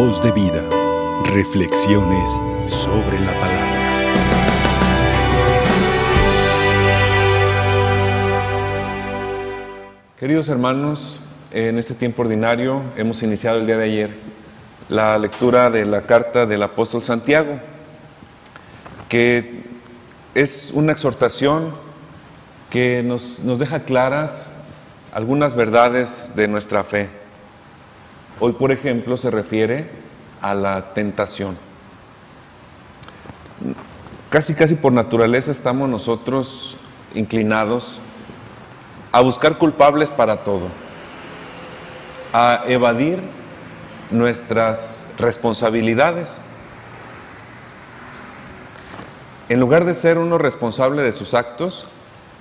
Voz de vida. Reflexiones sobre la palabra. Queridos hermanos, en este tiempo ordinario hemos iniciado el día de ayer la lectura de la carta del apóstol Santiago, que es una exhortación que nos, nos deja claras algunas verdades de nuestra fe. Hoy, por ejemplo, se refiere a la tentación. Casi, casi por naturaleza estamos nosotros inclinados a buscar culpables para todo, a evadir nuestras responsabilidades. En lugar de ser uno responsable de sus actos,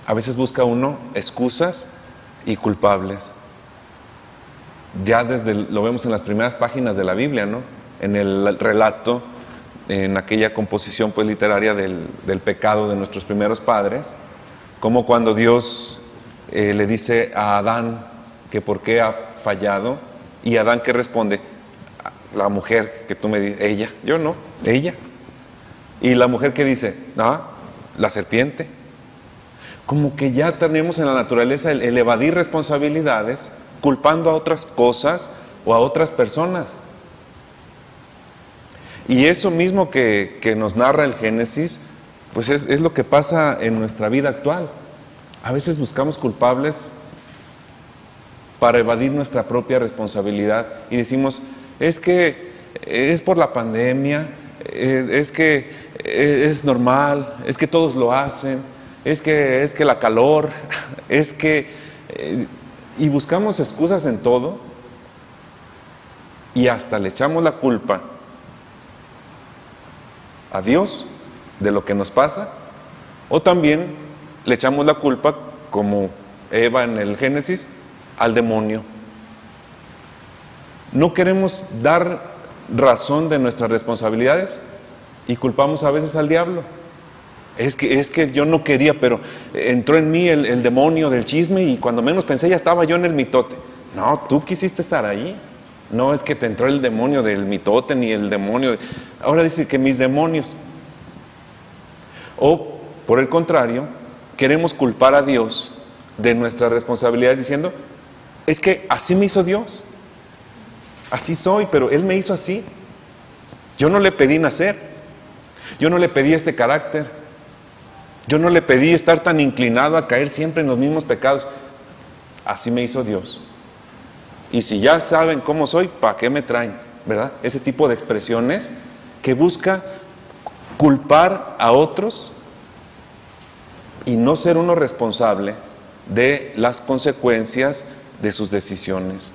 a veces busca uno excusas y culpables ya desde lo vemos en las primeras páginas de la Biblia, ¿no? En el relato, en aquella composición pues literaria del, pecado de nuestros primeros padres, como cuando Dios eh, le dice a Adán que por qué ha fallado, y Adán que responde, la mujer que tú me dices, ella, yo no, ella. Y la mujer que dice, ah, la serpiente. Como que ya tenemos en la naturaleza el evadir responsabilidades culpando a otras cosas o a otras personas. Y eso mismo que, nos narra el Génesis, pues es, es, lo que pasa en nuestra vida actual. A veces buscamos culpables para evadir nuestra propia responsabilidad y decimos, es que es por la pandemia, eh, es que eh, es normal, es que todos lo hacen, es que es que la calor, es que eh, y buscamos excusas en todo y hasta le echamos la culpa a Dios de lo que nos pasa o también le echamos la culpa como Eva en el Génesis al demonio. No queremos dar razón de nuestras responsabilidades y culpamos a veces al diablo. Es que, es que yo no quería, pero entró en mí el, demonio del chisme y cuando menos pensé ya estaba yo en el mitote. No, tú quisiste estar ahí. No es que te entró el demonio del mitote ni el demonio. Ahora dice que mis demonios. O, por el contrario, queremos culpar a Dios de nuestras responsabilidades diciendo, es que así me hizo Dios. Así soy, pero Él me hizo así. Yo no le pedí nacer. Yo no le pedí este carácter. Yo no le pedí estar tan inclinado a caer siempre en los mismos pecados. Así me hizo Dios. Y si ya saben cómo soy, ¿para qué me traen? ¿Verdad? Ese tipo de expresiones que busca culpar a otros y no ser uno responsable de las consecuencias de sus decisiones.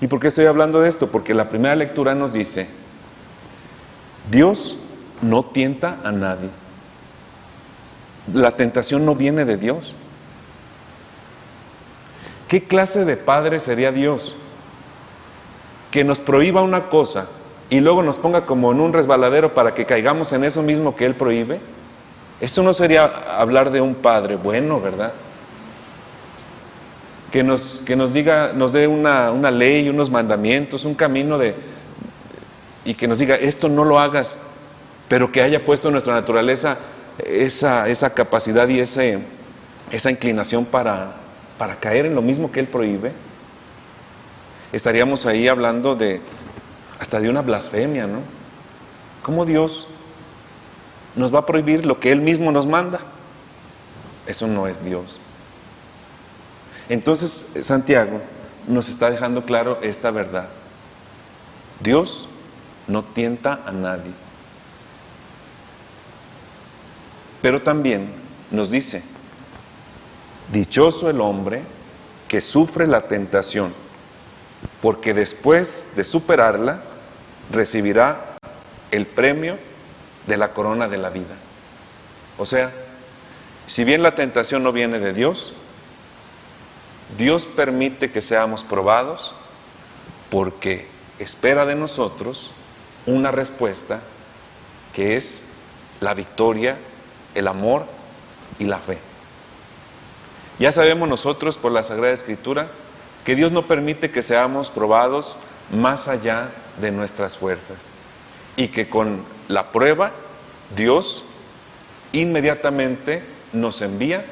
¿Y por qué estoy hablando de esto? Porque la primera lectura nos dice, Dios no tienta a nadie la tentación no viene de Dios. ¿Qué clase de padre sería Dios que nos prohíba una cosa y luego nos ponga como en un resbaladero para que caigamos en eso mismo que Él prohíbe? Eso no sería hablar de un padre bueno, ¿verdad? Que nos, que nos diga, nos dé una, una ley, unos mandamientos, un camino de, y que nos diga, esto no lo hagas, pero que haya puesto nuestra naturaleza esa, esa capacidad y ese, esa inclinación para, para caer en lo mismo que Él prohíbe, estaríamos ahí hablando de hasta de una blasfemia, ¿no? ¿Cómo Dios nos va a prohibir lo que Él mismo nos manda? Eso no es Dios. Entonces Santiago nos está dejando claro esta verdad. Dios no tienta a nadie. Pero también nos dice, dichoso el hombre que sufre la tentación, porque después de superarla recibirá el premio de la corona de la vida. O sea, si bien la tentación no viene de Dios, Dios permite que seamos probados porque espera de nosotros una respuesta que es la victoria el amor y la fe. Ya sabemos nosotros por la Sagrada Escritura que Dios no permite que seamos probados más allá de nuestras fuerzas y que con la prueba Dios inmediatamente nos envía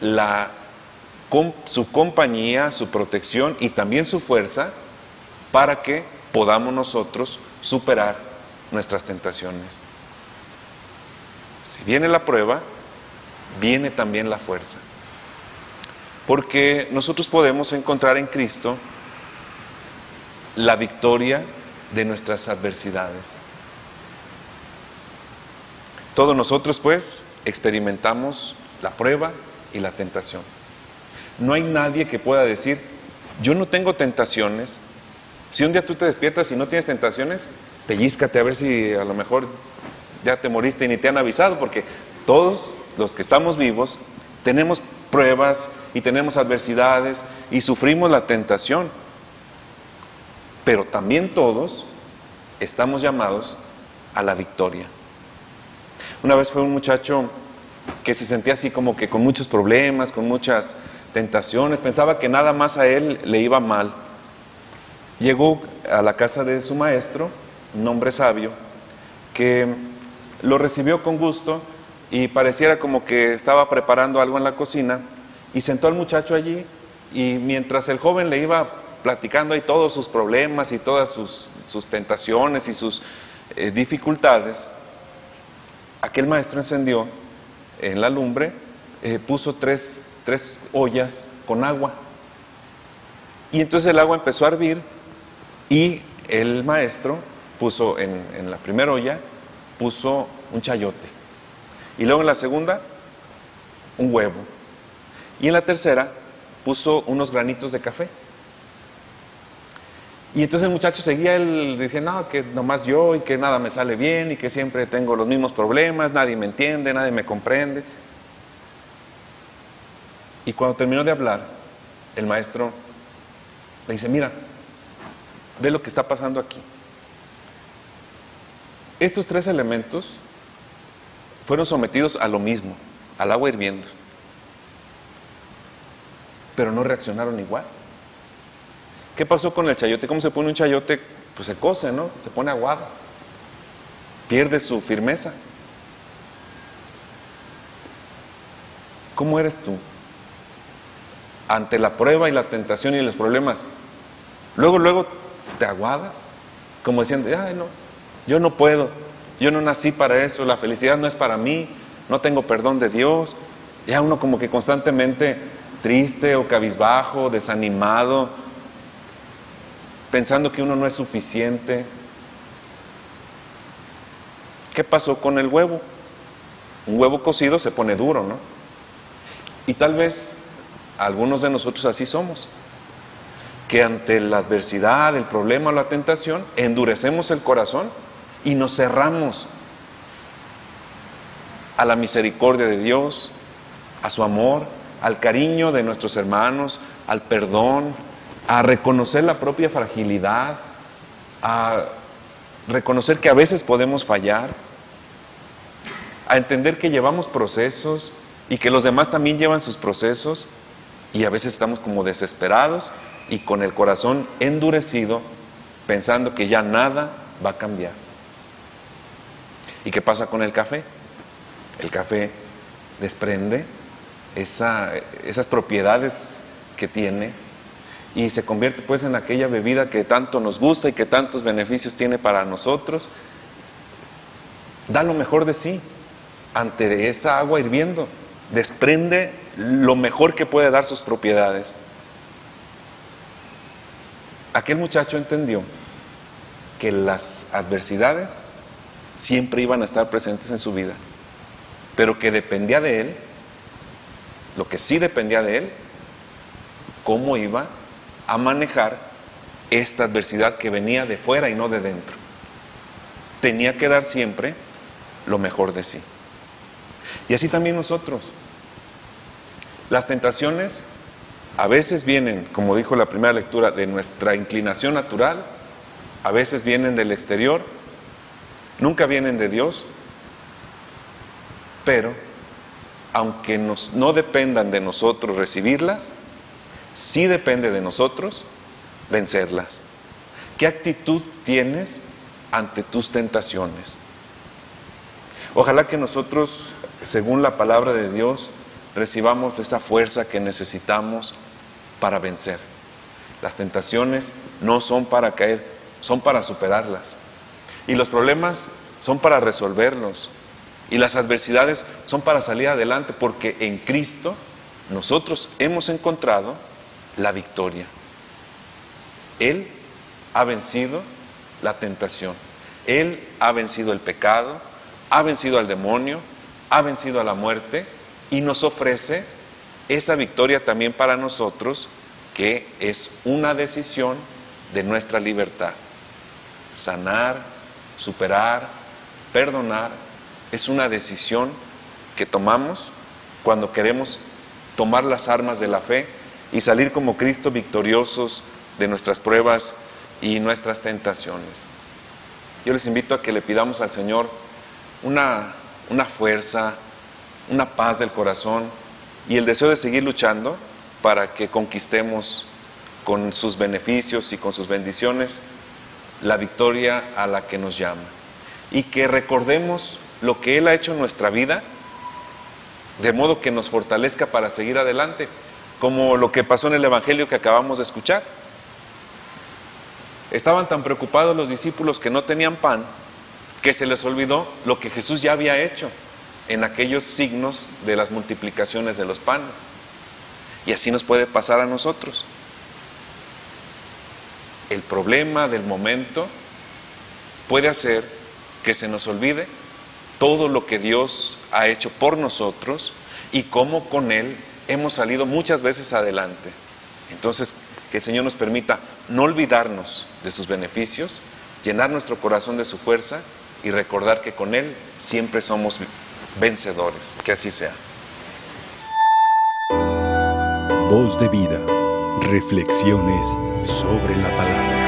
la, su compañía, su protección y también su fuerza para que podamos nosotros superar nuestras tentaciones. Si viene la prueba, viene también la fuerza. Porque nosotros podemos encontrar en Cristo la victoria de nuestras adversidades. Todos nosotros pues experimentamos la prueba y la tentación. No hay nadie que pueda decir, yo no tengo tentaciones. Si un día tú te despiertas y no tienes tentaciones, pellízcate a ver si a lo mejor ya te moriste y ni te han avisado, porque todos los que estamos vivos tenemos pruebas y tenemos adversidades y sufrimos la tentación. Pero también todos estamos llamados a la victoria. Una vez fue un muchacho que se sentía así como que con muchos problemas, con muchas tentaciones, pensaba que nada más a él le iba mal. Llegó a la casa de su maestro, un hombre sabio, que lo recibió con gusto y pareciera como que estaba preparando algo en la cocina y sentó al muchacho allí y mientras el joven le iba platicando ahí todos sus problemas y todas sus, tentaciones y sus eh, dificultades, aquel maestro encendió en la lumbre, eh, puso tres, ollas con agua. Y entonces el agua empezó a hervir y el maestro puso en, en la primera olla, puso un chayote. Y luego en la segunda, un huevo. Y en la tercera, puso unos granitos de café. Y entonces el muchacho seguía él diciendo, no, que nomás yo y que nada me sale bien y que siempre tengo los mismos problemas, nadie me entiende, nadie me comprende. Y cuando terminó de hablar, el maestro le dice, mira, ve lo que está pasando aquí. Estos tres elementos fueron sometidos a lo mismo, al agua hirviendo, pero no reaccionaron igual. ¿Qué pasó con el chayote? ¿Cómo se pone un chayote? Pues se cose, ¿no? Se pone aguado. Pierde su firmeza. ¿Cómo eres tú? Ante la prueba y la tentación y los problemas, luego, luego te aguadas, como diciendo, ay, no, yo no puedo, yo no nací para eso, la felicidad no es para mí, no tengo perdón de Dios. Ya uno como que constantemente triste o cabizbajo, desanimado, pensando que uno no es suficiente. ¿Qué pasó con el huevo? Un huevo cocido se pone duro, ¿no? Y tal vez algunos de nosotros así somos, que ante la adversidad, el problema o la tentación, endurecemos el corazón y nos cerramos a la misericordia de Dios, a su amor, al cariño de nuestros hermanos, al perdón, a reconocer la propia fragilidad, a reconocer que a veces podemos fallar, a entender que llevamos procesos y que los demás también llevan sus procesos y a veces estamos como desesperados y con el corazón endurecido pensando que ya nada va a cambiar. ¿Y qué pasa con el café? El café desprende esas propiedades que tiene y se convierte pues en aquella bebida que tanto nos gusta y que tantos beneficios tiene para nosotros. Da lo mejor de sí ante esa agua hirviendo, desprende lo mejor que puede dar sus propiedades. Aquel muchacho entendió que las adversidades siempre iban a estar presentes en su vida, pero que dependía de él, lo que sí dependía de él, cómo iba a manejar esta adversidad que venía de fuera y no de dentro. Tenía que dar siempre lo mejor de sí. Y así también nosotros. Las tentaciones a veces vienen, como dijo la primera lectura, de nuestra inclinación natural, a veces vienen del exterior, nunca vienen de Dios, pero aunque nos, no dependan de nosotros recibirlas, sí depende de nosotros vencerlas. ¿Qué actitud tienes ante tus tentaciones? Ojalá que nosotros, según la palabra de Dios, recibamos esa fuerza que necesitamos para vencer. Las tentaciones no son para caer, son para superarlas. Y los problemas son para resolverlos. Y las adversidades son para salir adelante porque en Cristo nosotros hemos encontrado la victoria. Él ha vencido la tentación. Él ha vencido el pecado, ha vencido al demonio, ha vencido a la muerte y nos ofrece esa victoria también para nosotros que es una decisión de nuestra libertad. Sanar, superar, perdonar, es una decisión que tomamos cuando queremos tomar las armas de la fe y salir como Cristo victoriosos de nuestras pruebas y nuestras tentaciones. Yo les invito a que le pidamos al Señor una, una fuerza, una paz del corazón y el deseo de seguir luchando para que conquistemos con sus beneficios y con sus bendiciones la victoria a la que nos llama. Y que recordemos lo que Él ha hecho en nuestra vida, de modo que nos fortalezca para seguir adelante, como lo que pasó en el Evangelio que acabamos de escuchar. Estaban tan preocupados los discípulos que no tenían pan, que se les olvidó lo que Jesús ya había hecho en aquellos signos de las multiplicaciones de los panes. Y así nos puede pasar a nosotros. El problema del momento puede hacer que se nos olvide todo lo que Dios ha hecho por nosotros y cómo con Él hemos salido muchas veces adelante. Entonces, que el Señor nos permita no olvidarnos de sus beneficios, llenar nuestro corazón de su fuerza y recordar que con Él siempre somos vencedores. Que así sea. Voz de vida. Reflexiones sobre la palabra.